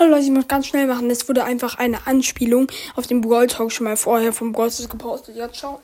Hallo Leute, ich muss ganz schnell machen. Es wurde einfach eine Anspielung auf den Brawl Talk schon mal vorher vom Brawl gepostet. Ja, ciao.